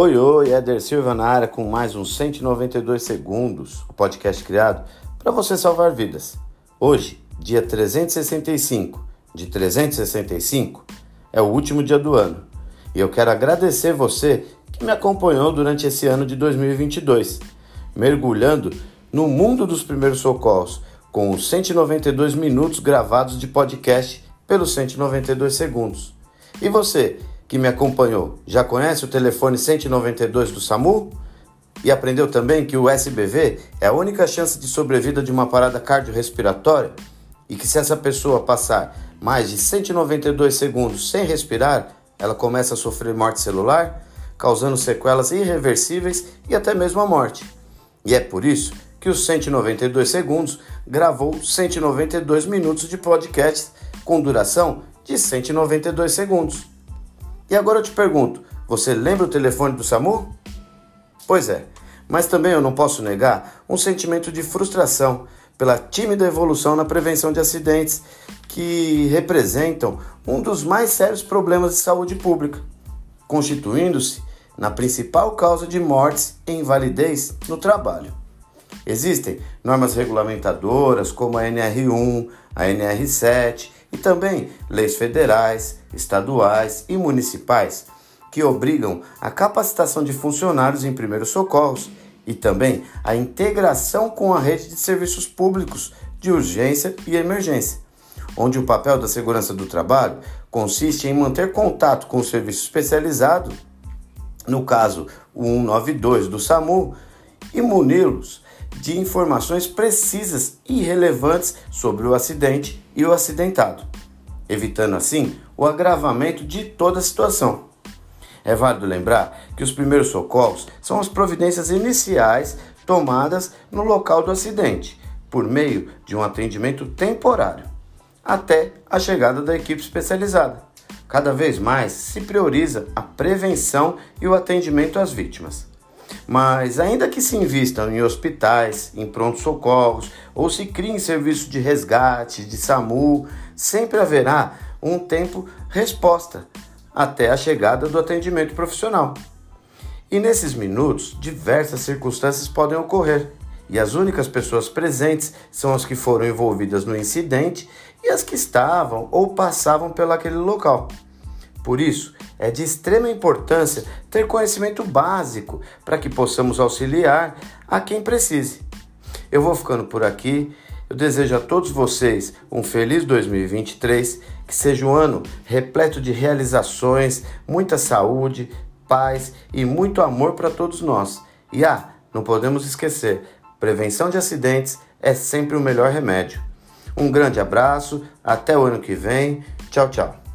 Oi, oi, Éder Silva na área com mais uns 192 segundos, o podcast criado para você salvar vidas. Hoje, dia 365 de 365, é o último dia do ano e eu quero agradecer você que me acompanhou durante esse ano de 2022, mergulhando no mundo dos primeiros socorros com os 192 minutos gravados de podcast pelos 192 segundos. E você que me acompanhou já conhece o telefone 192 do SAMU? E aprendeu também que o SBV é a única chance de sobrevida de uma parada cardiorrespiratória e que se essa pessoa passar mais de 192 segundos sem respirar, ela começa a sofrer morte celular, causando sequelas irreversíveis e até mesmo a morte. E é por isso que os 192 segundos gravou 192 minutos de podcast com duração de 192 segundos. E agora eu te pergunto: você lembra o telefone do SAMU? Pois é, mas também eu não posso negar um sentimento de frustração pela tímida evolução na prevenção de acidentes que representam um dos mais sérios problemas de saúde pública, constituindo-se na principal causa de mortes e invalidez no trabalho. Existem normas regulamentadoras como a NR1, a NR7 e também leis federais, estaduais e municipais que obrigam a capacitação de funcionários em primeiros socorros e também a integração com a rede de serviços públicos de urgência e emergência, onde o papel da segurança do trabalho consiste em manter contato com o serviço especializado, no caso o 192 do SAMU, e muni-los de informações precisas e relevantes sobre o acidente e o acidentado, evitando assim o agravamento de toda a situação. É válido lembrar que os primeiros socorros são as providências iniciais tomadas no local do acidente, por meio de um atendimento temporário, até a chegada da equipe especializada. Cada vez mais se prioriza a prevenção e o atendimento às vítimas. Mas, ainda que se invistam em hospitais, em pronto-socorros ou se criem serviços de resgate, de SAMU, sempre haverá um tempo resposta até a chegada do atendimento profissional. E nesses minutos, diversas circunstâncias podem ocorrer, e as únicas pessoas presentes são as que foram envolvidas no incidente e as que estavam ou passavam pelaquele local. Por isso, é de extrema importância ter conhecimento básico para que possamos auxiliar a quem precise. Eu vou ficando por aqui. Eu desejo a todos vocês um feliz 2023, que seja um ano repleto de realizações, muita saúde, paz e muito amor para todos nós. E ah, não podemos esquecer: prevenção de acidentes é sempre o melhor remédio. Um grande abraço, até o ano que vem. Tchau, tchau.